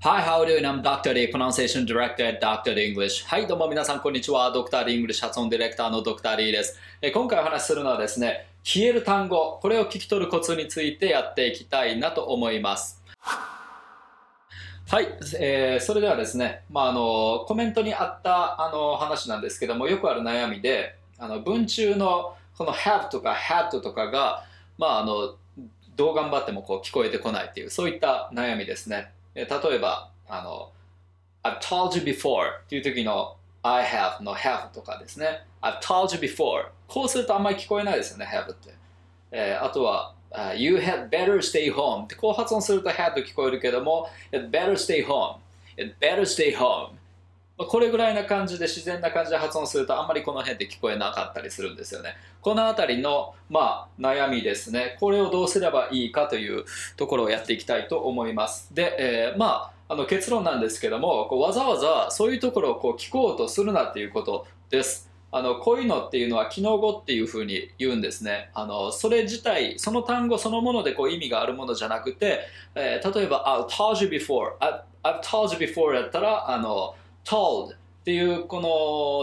Hi, how are you? I'm Dr. D, Pronunciation Director at Dr. English. はい、どうも皆さん、こんにちは。Dr. English 発音ディレクターの Dr. D です。え今回お話しするのはですね、消える単語、これを聞き取るコツについてやっていきたいなと思います。はい、えー、それではですね、まあ、あのコメントにあったあの話なんですけども、よくある悩みで、あの文中のこの have とか had とかが、まあ、あのどう頑張ってもこう聞こえてこないっていう、そういった悩みですね。例えば、あの、I've told you before っていう時の I have の have とかですね。I've told you before こうするとあんまり聞こえないですよね、have って。えー、あとは、uh, You had better stay home ってこう発音すると had と聞こえるけども It better stay home It better stay home これぐらいな感じで自然な感じで発音するとあんまりこの辺で聞こえなかったりするんですよね。この辺りの、まあ、悩みですね。これをどうすればいいかというところをやっていきたいと思います。で、えー、まあ、あの結論なんですけどもこうわざわざそういうところをこう聞こうとするなっていうことです。あのこういうのっていうのは機能語っていうふうに言うんですね。あのそれ自体その単語そのものでこう意味があるものじゃなくて、えー、例えば「I've told you before」「I've told you before」だったらあの「told っていうこ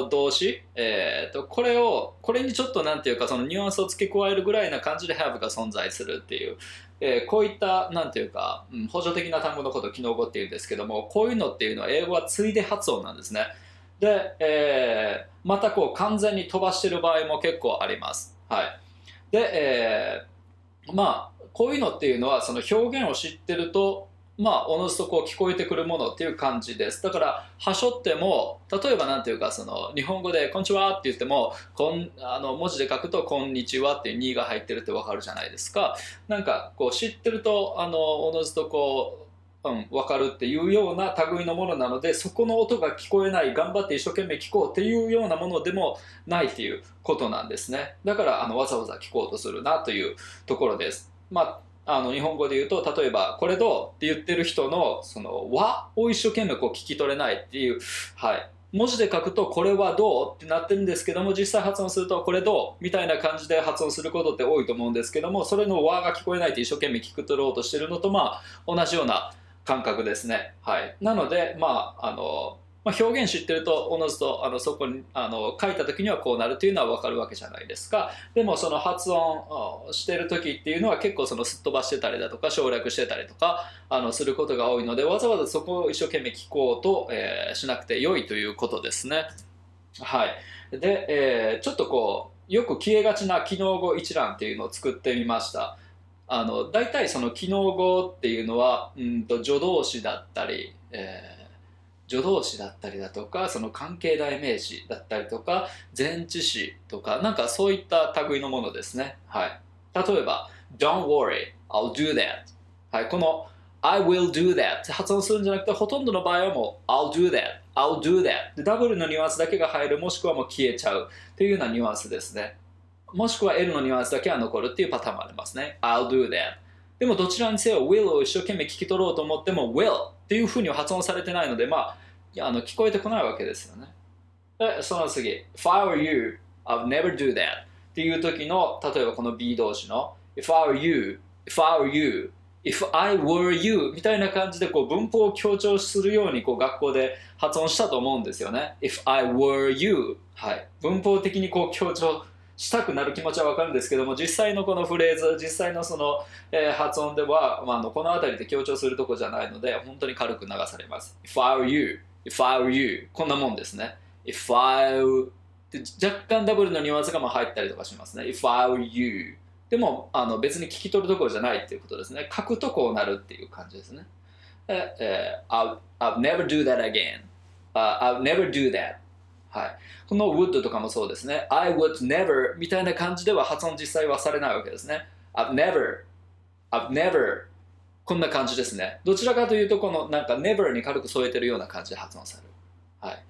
の動詞、えーと、これをこれにちょっとなんていうかそのニュアンスを付け加えるぐらいな感じで have が存在するっていう、えー、こういったなんていうか、うん、補助的な単語のことを機能語っていうんですけどもこういうのっていうのは英語はついで発音なんですね。で、えー、またこう完全に飛ばしてる場合も結構あります。はい。で、えー、まあこういうのっていうのはその表現を知ってるとまあ、おのずとこう聞こえてくるものっていう感じです。だから、はしょっても、例えばなんていうか、その、日本語で、こんにちはって言っても、こん、あの、文字で書くと、こんにちはっていう2が入ってるってわかるじゃないですか。なんか、こう、知ってると、あの、おのずとこう、うん、分かるっていうような類のものなのでそこの音が聞こえない頑張って一生懸命聞こうっていうようなものでもないっていうことなんですねだからあのわざわざ聞こうとするなというところですまああの日本語で言うと例えば「これどう?」って言ってる人のその和を一生懸命こう聞き取れないっていう、はい、文字で書くと「これはどう?」ってなってるんですけども実際発音すると「これどう?」みたいな感じで発音することって多いと思うんですけどもそれの和が聞こえないって一生懸命聞き取ろうとしてるのとまあ同じような感覚ですね。はい、なのでまああのまあ、表現知ってるとおのずとあのそこにあの書いた時にはこうなるというのは分かるわけじゃないですか。でもその発音してる時っていうのは結構そのすっ飛ばしてたりだとか省略してたりとかあのすることが多いのでわざわざそこを一生懸命聞こうと、えー、しなくて良いということですね。はい。で、えー、ちょっとこうよく消えがちな機能語一覧っていうのを作ってみました。あの大体その機能語っていうのはうんと助動詞だったり、えー助動詞だったりだとかその関係代名詞だったりとか前置詞とかなんかそういった類のものですね、はい、例えば Don't worry, I'll do that、はい、この I will do that って発音するんじゃなくてほとんどの場合はもう I'll do that I'll do that でダブルのニュアンスだけが入るもしくはもう消えちゃうというようなニュアンスですね。もしくは L のニュアンスだけは残るっていうパターンもありますね。I'll do that. でもどちらにせよ will を一生懸命聞き取ろうと思っても will っていうふうに発音されてないので、まあ、あの聞こえてこないわけですよね。で、その次、If I were you, I'd never do that っていう時の、例えばこの B 動詞の If I were you, If I were you, If I were you みたいな感じでこう文法を強調するようにこう学校で発音したと思うんですよね。If I were you はい。文法的にこう強調したくなる気持ちはわかるんですけども実際のこのフレーズ実際のその、えー、発音では、まあ、この辺りで強調するとこじゃないので本当に軽く流されます。If I were you If I were you こんなもんですね。If I were 若干ダブルのニュアンスがま入ったりとかしますね。If I were you でもあの別に聞き取るところじゃないっていうことですね。書くとこうなるっていう感じですね。えー、I'll, I'll never do that again、uh, I'll never do that はい、この would とかもそうですね。I would never みたいな感じでは発音実際はされないわけですね。I've never, I've never こんな感じですね。どちらかというと、このなんか never に軽く添えてるような感じで発音される。はい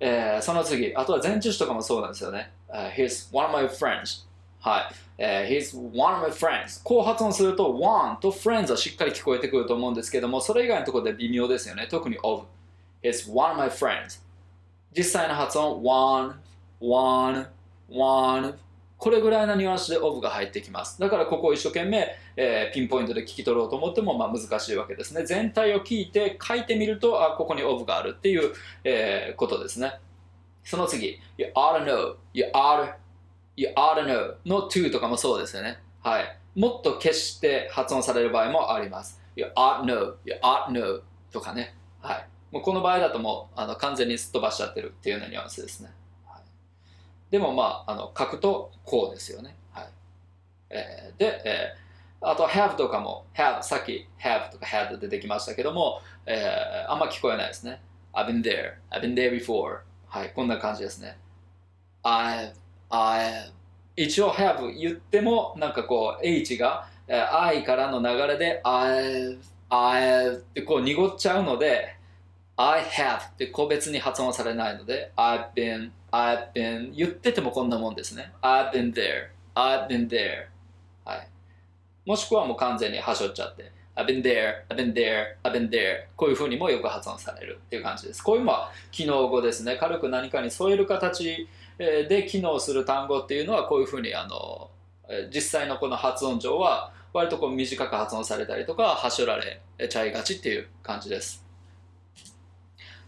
えー、その次、あとは前置詞とかもそうなんですよね。Uh, he's one of my friends. はい。えー、he's one of my friends. こう発音すると one と friends はしっかり聞こえてくると思うんですけども、それ以外のところで微妙ですよね。特に of. He's one of my friends. 実際の発音 one, one, one これぐらいのニュアンスでオブが入ってきます。だからここを一生懸命、えー、ピンポイントで聞き取ろうと思ってもまあ難しいわけですね。全体を聞いて書いてみるとあここにオブがあるっていう、えー、ことですね。その次 You ought to know You ought You ought to know の to とかもそうですよね。はい。もっと消して発音される場合もあります。You ought to know You ought to know とかね。はい。もうこの場合だともうあの完全にすっ飛ばしちゃってるっていうようなニュアンスですね。でもまあ、あの書くとこうですよね。はい。えー、で、えー、あと have とかも have さっき have とか had 出てきましたけども、えー、あんま聞こえないですね。I've been there, I've been there before. はい、こんな感じですね。I've, I've 一応 have 言ってもなんかこう H が、I からの流れで I've, I've ってこう濁っちゃうので I have って個別に発音されないので I've been I've been 言っててもこんなもんですね。I've been there, I've been there、はい、もしくはもう完全にはしょっちゃって I've been there, I've been there, I've been there こういうふうにもよく発音されるっていう感じです。こういうのは機能語ですね。軽く何かに添える形で機能する単語っていうのはこういうふうにあの実際のこの発音上は割とこう短く発音されたりとかはしょられちゃいがちっていう感じです。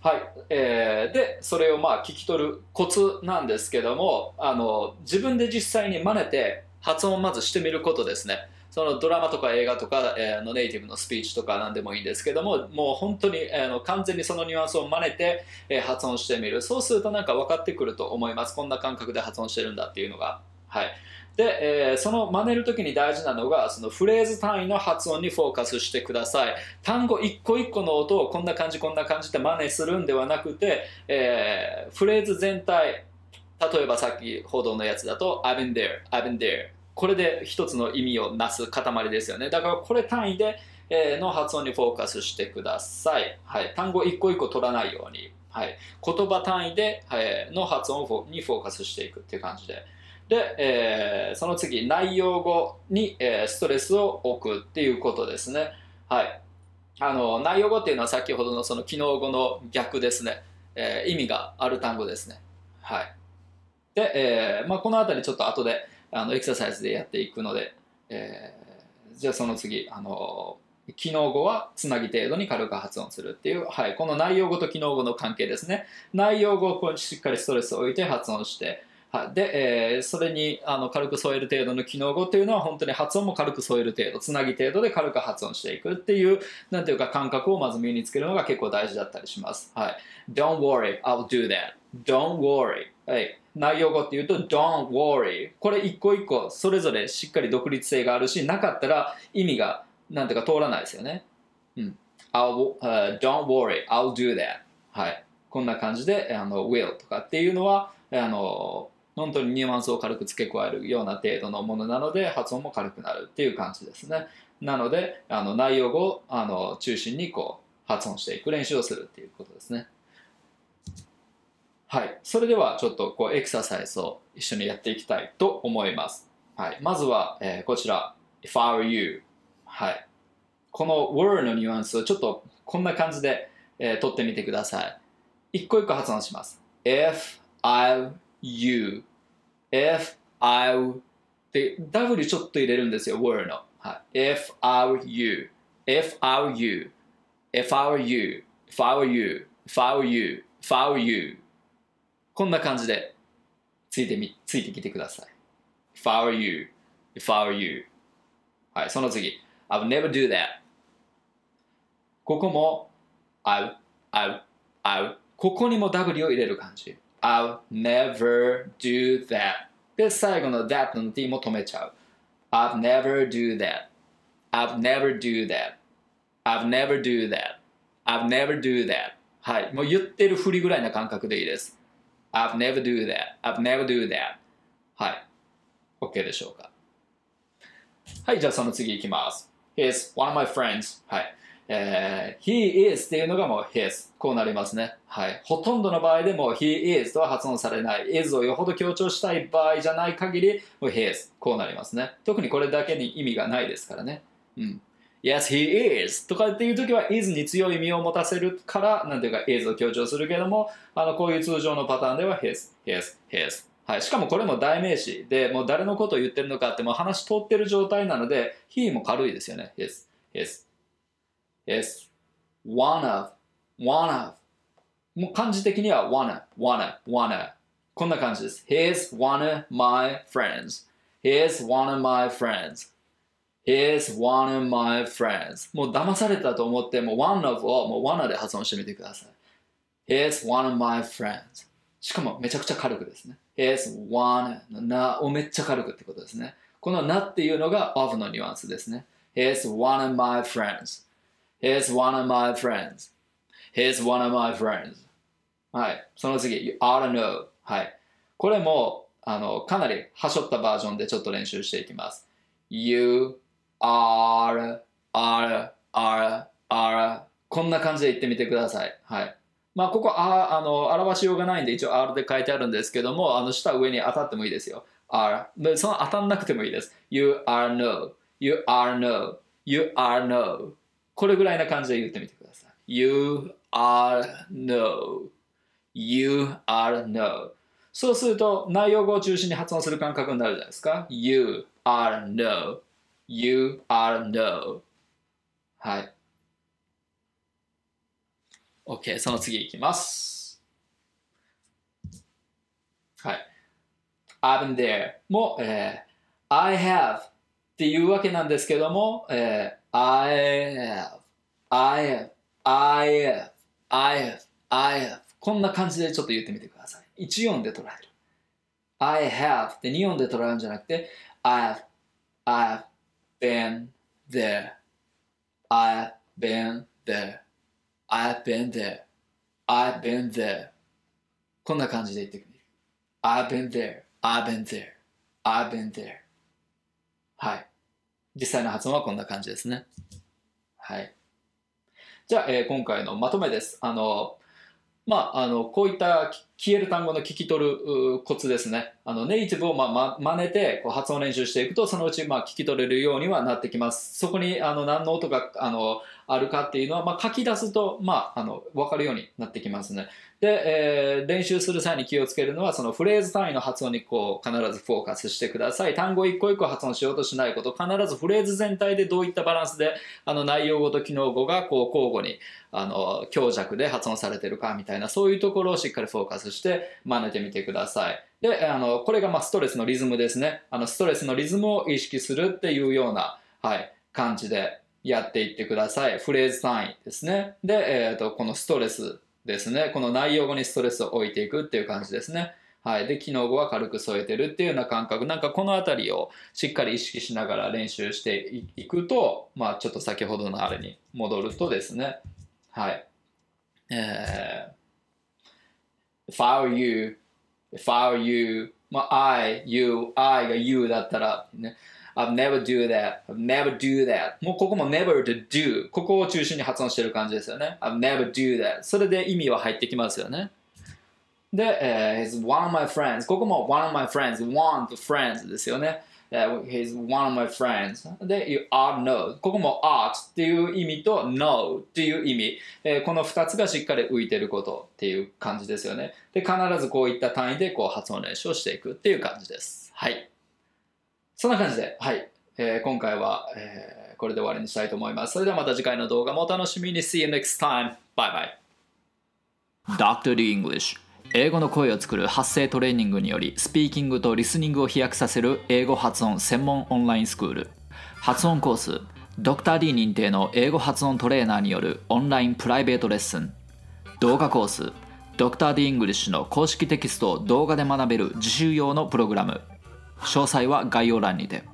はい、えー、でそれをまあ聞き取るコツなんですけどもあの自分で実際に真似て発音をまずしてみることですね。そのドラマとか映画とか、えー、のネイティブのスピーチとか何でもいいんですけどももう本当に、えー、の完全にそのニュアンスを真似て、えー、発音してみる。そうするとなんか分かってくると思います。こんな感覚で発音してるんだっていうのが。はい。で、えー、その真似るときに大事なのがそのフレーズ単位の発音にフォーカスしてください。単語一個一個の音をこんな感じこんな感じって真似するんではなくて、えー、フレーズ全体例えばさっき報道のやつだと I've been there, I've been there これで一つの意味をなす塊ですよね。だからこれ単位で、えー、の発音にフォーカスしてください、はい、単語一個一個取らないように、はい、言葉単位で、えー、の発音にフォーカスしていくっていう感じで。で、えー、その次、内容語に、えー、ストレスを置くっていうことですね。はい。あの、内容語っていうのは先ほどのその機能語の逆ですね。えー、意味がある単語ですね。はい。で、えー、まあ、この辺りちょっと後で、あの、エクササイズでやっていくので、えー、じゃあその次、あの、機能語はつなぎ程度に軽く発音するっていう、はい、この内容語と機能語の関係ですね。内容語をしっかりストレスを置いて発音して、はい、で、えー、それにあの軽く添える程度の機能語っていうのは本当に発音も軽く添える程度つなぎ程度で軽く発音していくっていうなんていうか感覚をまず身につけるのが結構大事だったりします。はい、Don't worry, I'll do that. Don't worry. はい、内容語っていうと Don't worry これ一個一個それぞれしっかり独立性があるしなかったら意味がなんていうか通らないですよね。うん。I'll,、uh, don't worry, I'll do that. はい。こんな感じであの will とかっていうのはあの本当にニュアンスを軽く付け加えるような程度のものなので発音も軽くなるっていう感じですね。なのであの内容をあの中心にこう発音していく練習をするっていうことですね。はい。それではちょっとこうエクササイズを一緒にやっていきたいと思います、はい、まずは、えー、こちら。If I were you はい。この were のニュアンスをちょっとこんな感じで、えー、取ってみてください。一個一個発音します。If I you, if I で W ちょっと入れるんですよ、were の。はい、if I were you, if I were you, if I were you, if I were you, if I were you, if I were you こんな感じでついてみ、ついてきてください。if I were you, if I were you はい、その次 I would never do that ここも I, I, I ここにも W を入れる感じ I'll never do that で最後の that の t も止めちゃう I've never do that I've never do that I've never do that I've never do that はいもう言ってるふりぐらいな感覚でいいです I've never do that I've never do that はい OK でしょうかはいじゃあその次いきます He's one of my friends はい えー、he is っていうのがもう his こうなりますね。はい。ほとんどの場合でも he is とは発音されない is をよほど強調したい場合じゃない限りもう his こうなりますね。特にこれだけに意味がないですからね。うん。Yes, he is とかっていう時は is に強い意味を持たせるからなんていうか is を強調するけどもあのこういう通常のパターンでは his, his, his はい、しかもこれも代名詞で、もう誰のことを言ってるのかってもう話通ってる状態なので、he も軽いですよね。his, his, is one of, one of. もう漢字的には wanna, wanna, wanna. こんな感じです。He's one of my friends. He's one of my friends. He's one of my friends. もう騙されたと思って、もう one of をもう wanna で発音してみてください。He's one of my friends. しかもめちゃくちゃ軽くですね。He's one のなをめっちゃ軽くってことですね。このなっていうのが of のニュアンスですね。He's one of my friends. He's one of my friends. He's one of my friends. はい。その次、You ought to know. はい。これも、あの、かなりはしょったバージョンでちょっと練習していきます。You are, are, are, are こんな感じで言ってみてください。はい。まあ、ここああの表しようがないんで一応 R で書いてあるんですけどもあの下上に当たってもいいですよ R でその当たんなくてもいいです You are no You are no You are no これぐらいな感じで言ってみてください。You are no. You are no. そうすると内容語を中心に発音する感覚になるじゃないですか。You are no. You are no. はい。OK、その次いきます。はい。I've been there も、えー、I have っていうわけなんですけども、えー、I have, I have, I have, I have, I have こんな感じでちょっと言ってみてください。1音で捉える。I have って2音で捉えるんじゃなくて I have, I have been there, I have been there I've been there. I've been there. こんな感じで言ってくる。I've been there. I've been there. I've been there. はい。実際の発音はこんな感じですね。はい。じゃあ、えー、今回のまとめです。あの、まあ、あの、こういった消える単語の聞き取るコツですね。あの、ネイティブをまあ、ま、真似てこう発音練習していくと、そのうちまあ聞き取れるようにはなってきます。そこにあの何の音があのあるかっていうのは、まあ、書き出すと、まあ、あの、わかるようになってきますね。で、えー、練習する際に気をつけるのは、そのフレーズ単位の発音にこう、必ずフォーカスしてください。単語一個一個発音しようとしないこと、必ずフレーズ全体でどういったバランスで、あの、内容語と機能語がこう、交互に、あの、強弱で発音されてるかみたいな、そういうところをしっかりフォーカスして真似てみてください。で、あの、これがまあストレスのリズムですね。あの、ストレスのリズムを意識するっていうような、はい、感じでやっていってください。フレーズ単位ですね。で、えっ、ー、と、このストレスですね。この内容語にストレスを置いていくっていう感じですね。はい。で、機能語は軽く添えてるっていうような感覚。なんかこのあたりをしっかり意識しながら練習していくと、まあちょっと先ほどのあれに戻るとですね。はい。えー、if I were you, if I were you, まあ I, you, I が you だったら、ね、I've never do that. I've never do that. もうここも never to do. ここを中心に発音してる感じですよね。I've never do that. それで意味は入ってきますよね。で、えー、he's one of my friends. ここも one of my friends. one to friends ですよね。He's one of my friends. で、you are know. ここも art っていう意味と know っていう意味。え、この2つがしっかり浮いてることっていう感じですよね。で、必ずこういった単位でこう発音練習をしていくっていう感じです。はい。そんな感じで、はい。えー、今回は、えー、これで終わりにしたいと思います。それではまた次回の動画もお楽しみに。See you next time. Bye bye. Dr. English 英語の声を作る発声トレーニングによりスピーキングとリスニングを飛躍させる英語発音専門オンラインスクール。発音コースドクター d 認定の英語発音トレーナーによるオンラインプライベートレッスン。動画コースドクター d イングリッシュの公式テキストを動画で学べる自習用のプログラム。詳細は概要欄にて。